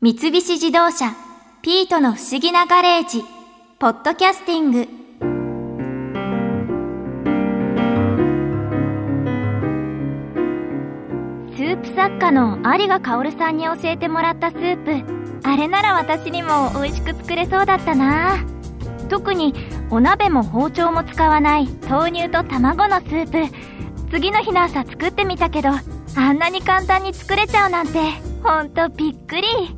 三菱自動車「ピートの不思議なガレージ」「ポッドキャスティング」スープ作家の有賀薫さんに教えてもらったスープあれなら私にも美味しく作れそうだったな。特にお鍋も包丁も使わない豆乳と卵のスープ。次の日の朝作ってみたけどあんなに簡単に作れちゃうなんてほんとびっくり。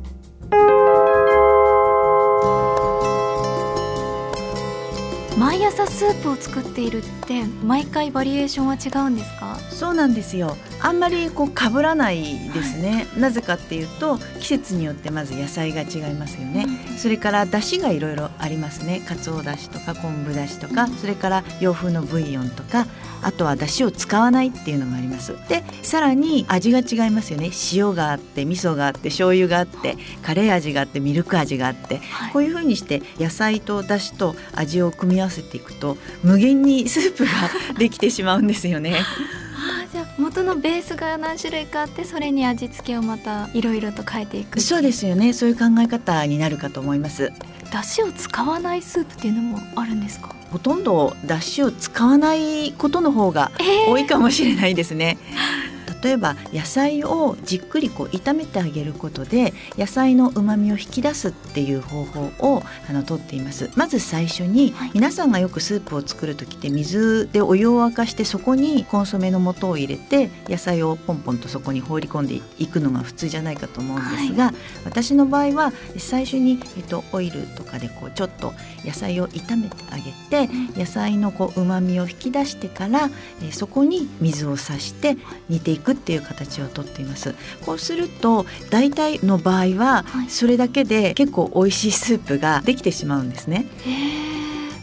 毎朝スープを作っているって毎回バリエーションは違うんですか？そうなんですよ。あんまりこう被らないですね、はい、なぜかっていうと季節によってまず野菜が違いますよね、うん、それから出汁がいろいろありますね。かつおだしとか昆布だしとか、うん、それから洋風のブイヨンとかあとは出汁を使わないっていうのがあります。でさらに味が違いますよね。塩があって味噌があって醤油があってカレー味があってミルク味があって、はい、こういうふうにして野菜と出汁と味を組み合わせていくと無限に スープができてしまうんですよね。あじゃあ元のベースが何種類かあってそれに味付けをまたいろいろと変えていくそうですよね。そういう考え方になるかと思います。出汁を使わないスープっていうのもあるんですか？ほとんど出汁を使わないことの方が多いかもしれないですね。えー例えば野菜をじっくりこう炒めてあげることで野菜の旨味を引き出すっていう方法をあのとっています。まず最初に、はい、皆さんがよくスープを作る時って水でお湯を沸かしてそこにコンソメの素を入れて野菜をポンポンとそこに放り込んでいくのが普通じゃないかと思うんですが、はい、私の場合は最初に、えっと、オイルとかでこうちょっと野菜を炒めてあげて、うん、野菜のこう旨味を引き出してから、えそこに水をさして煮ていくっていう形をとっています。こうすると大体の場合はそれだけで結構美味しいスープができてしまうんですね。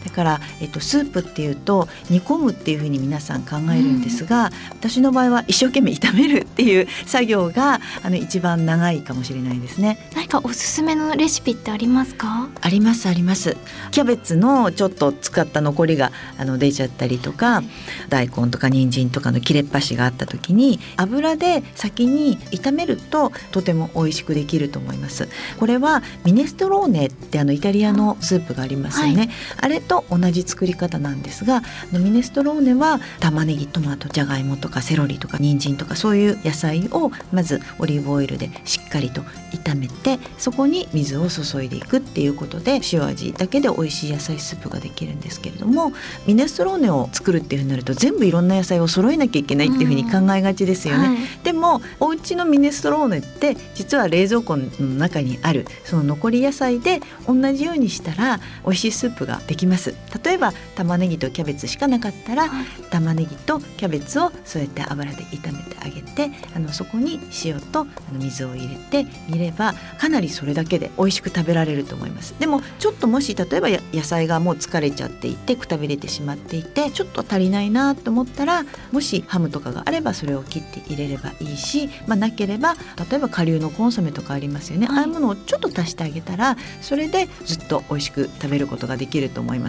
だから、えっと、スープっていうと煮込むっていうふうに皆さん考えるんですが、うん、私の場合は一生懸命炒めるっていう作業があの一番長いかもしれないですね。何かおすすめのレシピってありますか？ありますあります。キャベツのちょっと使った残りがあの出ちゃったりとか、はい、大根とか人参とかの切れっ端があった時に油で先に炒めるととても美味しくできると思います。これはミネストローネってあのイタリアのスープがありますよね、はい、あれと同じ作り方なんですがミネストローネは玉ねぎトマトじゃがいもとかセロリとか人参とかそういう野菜をまずオリーブオイルでしっかりと炒めてそこに水を注いでいくっていうことで塩味だけで美味しい野菜スープができるんですけれどもミネストローネを作るっていうふうになると全部いろんな野菜を揃えなきゃいけないっていうふうに考えがちですよね。はい、でもお家のミネストローネって実は冷蔵庫の中にあるその残り野菜で同じようにしたら美味しいスープができます。例えば玉ねぎとキャベツしかなかったら、はい、玉ねぎとキャベツをそうやって油で炒めてあげてあのそこに塩とあの水を入れて煮ればかなりそれだけで美味しく食べられると思います。でもちょっともし例えば野菜がもう疲れちゃっていてくたびれてしまっていてちょっと足りないなと思ったらもしハムとかがあればそれを切って入れればいいし、まあ、なければ例えば顆粒のコンソメとかありますよね、はい、ああいうものをちょっと足してあげたらそれでずっと美味しく食べることができると思います。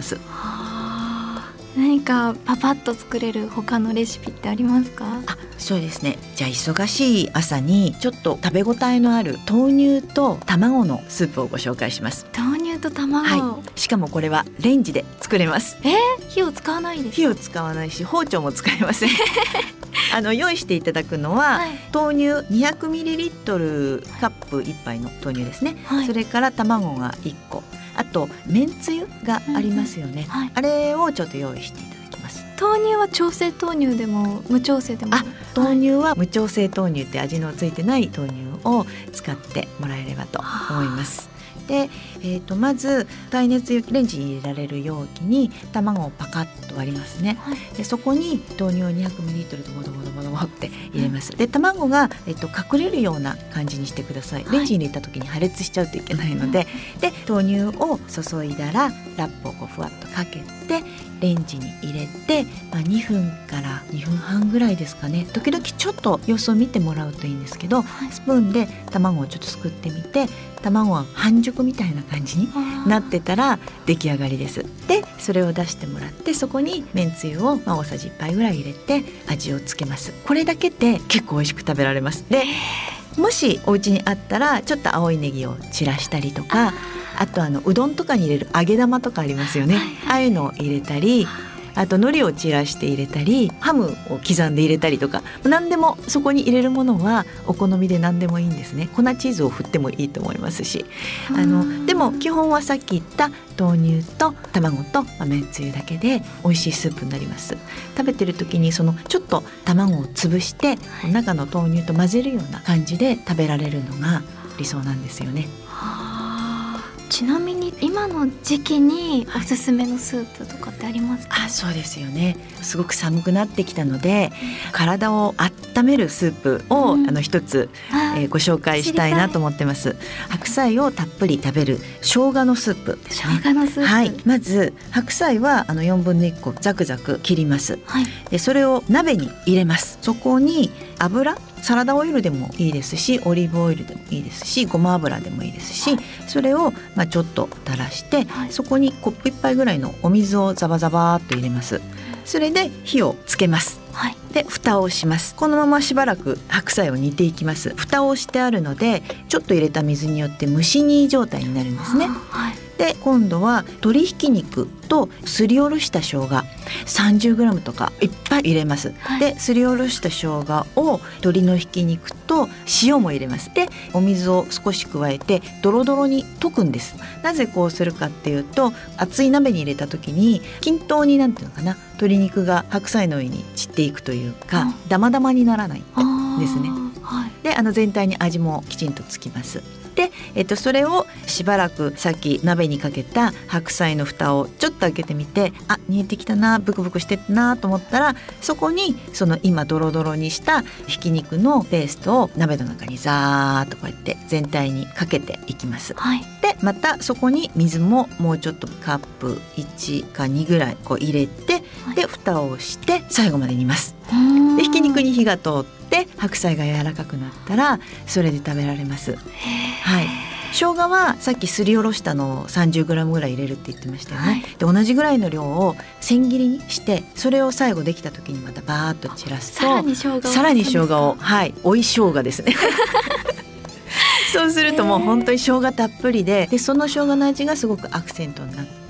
何かパパッと作れる他のレシピってありますか？あそうですね。じゃあ忙しい朝にちょっと食べ応えのある豆乳と卵のスープをご紹介します。豆乳と卵、はい、しかもこれはレンジで作れます。えー、火を使わないです？火を使わないし包丁も使えません。あの用意していただくのは、はい、豆乳200ミリリットルカップ1杯の豆乳ですね、はい、それから卵が1個あとめんつゆがありますよね、うんはい、あれをちょっと用意していただきます。豆乳は調整豆乳でも無調整でも？あ豆乳は無調整豆乳って味のついてない豆乳を使ってもらえればと思いますで、えー、とまず耐熱レンジに入れられる容器に卵をパカッと割りますね、はい、でそこに豆乳を 200ml とボドボドボドボって入れます、で卵が、えー、と隠れるような感じにしてください。レンジに入れた時に破裂しちゃうといけないので、はい、で豆乳を注いだらラップをこうふわっとかけてレンジに入れて、まあ、2分から2分半ぐらいですかね。時々ちょっと様子を見てもらうといいんですけど、はい、スプーンで卵をちょっとすくってみて卵は半熟みたいな感じになってたら出来上がりです。でそれを出してもらってそこにめんつゆを、まあ、大さじ1杯ぐらい入れて味をつけます。これだけで結構美味しく食べられます。でもしお家にあったらちょっと青いネギを散らしたりとかあとあのうどんとかに入れる揚げ玉とかありますよね、ああいうのを入れたりあと海苔を散らして入れたりハムを刻んで入れたりとか何でもそこに入れるものはお好みで何でもいいんですね。粉チーズを振ってもいいと思いますし。あのでも基本はさっき言った豆乳と卵とめんつゆだけで美味しいスープになります。食べてる時にそのちょっと卵を潰して中の豆乳と混ぜるような感じで食べられるのが理想なんですよね。ちなみに今の時期におすすめのスープとかってありますか、あそうですよね。すごく寒くなってきたので、体を温めるスープを、うん、あの一つ、えー、ご紹介したいなと思ってます。白菜をたっぷり食べる生姜のスープ。生姜のスープ。はい。まず白菜はあの4分の1個ザクザク切ります、はい、でそれを鍋に入れます。そこに油サラダオイルでもいいですしオリーブオイルでもいいですしごま油でもいいですし、はい、それをまあちょっと垂らして、はい、そこにコップ1杯ぐらいのお水をザバザバっと入れます。それで火をつけます、はい、で蓋をします。このまましばらく白菜を煮ていきます。蓋をしてあるのでちょっと入れた水によって蒸し煮状態になるんですね、はいで今度は鶏ひき肉とすりおろした生姜 30g とかいっぱい入れます、はい、ですりおろした生姜を鶏のひき肉と塩も入れます。でお水を少し加えてドロドロに溶くんです。なぜこうするかっていうと熱い鍋に入れた時に均等になんていうのかな鶏肉が白菜の上に散っていくというかダマダマにならないですね、はい、であの全体に味もきちんとつきますで、えっと、それをしばらくさっき鍋にかけた白菜の蓋をちょっと開けてみてあ煮えてきたなブクブクしてたなと思ったらそこにその今ドロドロにしたひき肉のペーストを鍋の中にザーッとこうやって全体にかけていきます。はい、でまたそこに水ももうちょっとカップ1か2ぐらいこう入れて、はい、で蓋をして最後まで煮ます。でひき肉に火が通って白菜が柔らかくなったらそれで食べられます。はい。生姜はさっきすりおろしたのを 30g ぐらい入れるって言ってましたよね、はい、で同じぐらいの量を千切りにしてそれを最後できた時にまたバーッと散らすとさらに生姜をさらに生姜をはい。追い生姜ですね。そうするともう本当に生姜たっぷりででその生姜の味がすごくアクセントになって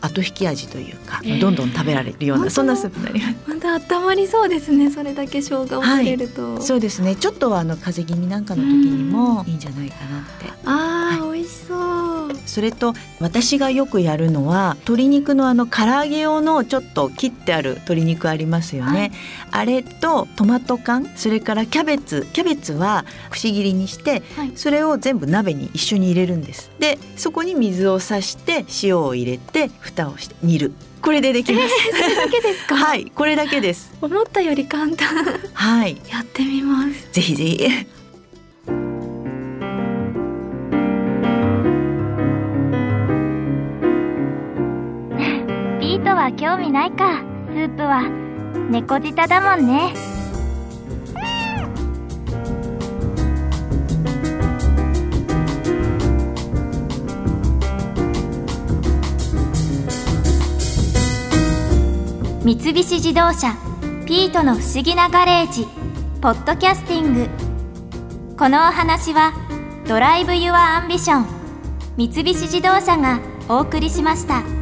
後引き味というか、どんどん食べられるようなそんなスープになります。また温まりそうですねそれだけ生姜を入れると、はい、そうですね。ちょっとはあの風邪気味なんかの時にもいいんじゃないかなって。あー、はい、美味しそれと私がよくやるのは鶏肉のあの唐揚げ用のちょっと切ってある鶏肉ありますよね、はい、あれとトマト缶それからキャベツキャベツはくし切りにして、はい、それを全部鍋に一緒に入れるんですでそこに水をさして塩を入れて蓋をして煮るこれでできます。えー、それだけですか？はい、これだけです。思ったより簡単。はい、やってみます。ぜひぜひ。は興味ないか。スープは猫舌だもんね。三菱自動車ピートの不思議なガレージポッドキャスティング。このお話は Drive your Ambition三菱自動車がお送りしました。